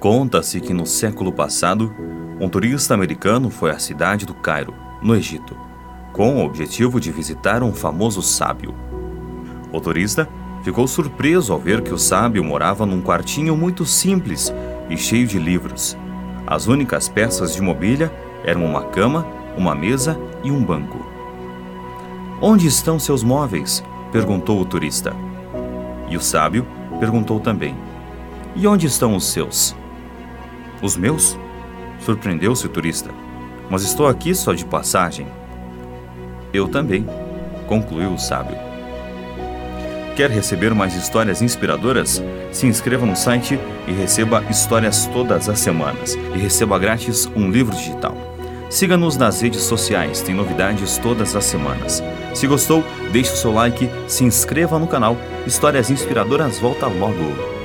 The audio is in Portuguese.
Conta-se que no século passado, um turista americano foi à cidade do Cairo, no Egito, com o objetivo de visitar um famoso sábio. O turista ficou surpreso ao ver que o sábio morava num quartinho muito simples e cheio de livros. As únicas peças de mobília eram uma cama, uma mesa e um banco. Onde estão seus móveis? perguntou o turista. E o sábio perguntou também: E onde estão os seus? Os meus? Surpreendeu-se o turista. Mas estou aqui só de passagem. Eu também, concluiu o sábio. Quer receber mais histórias inspiradoras? Se inscreva no site e receba histórias todas as semanas. E receba grátis um livro digital. Siga-nos nas redes sociais, tem novidades todas as semanas. Se gostou, deixe o seu like, se inscreva no canal. Histórias inspiradoras volta logo.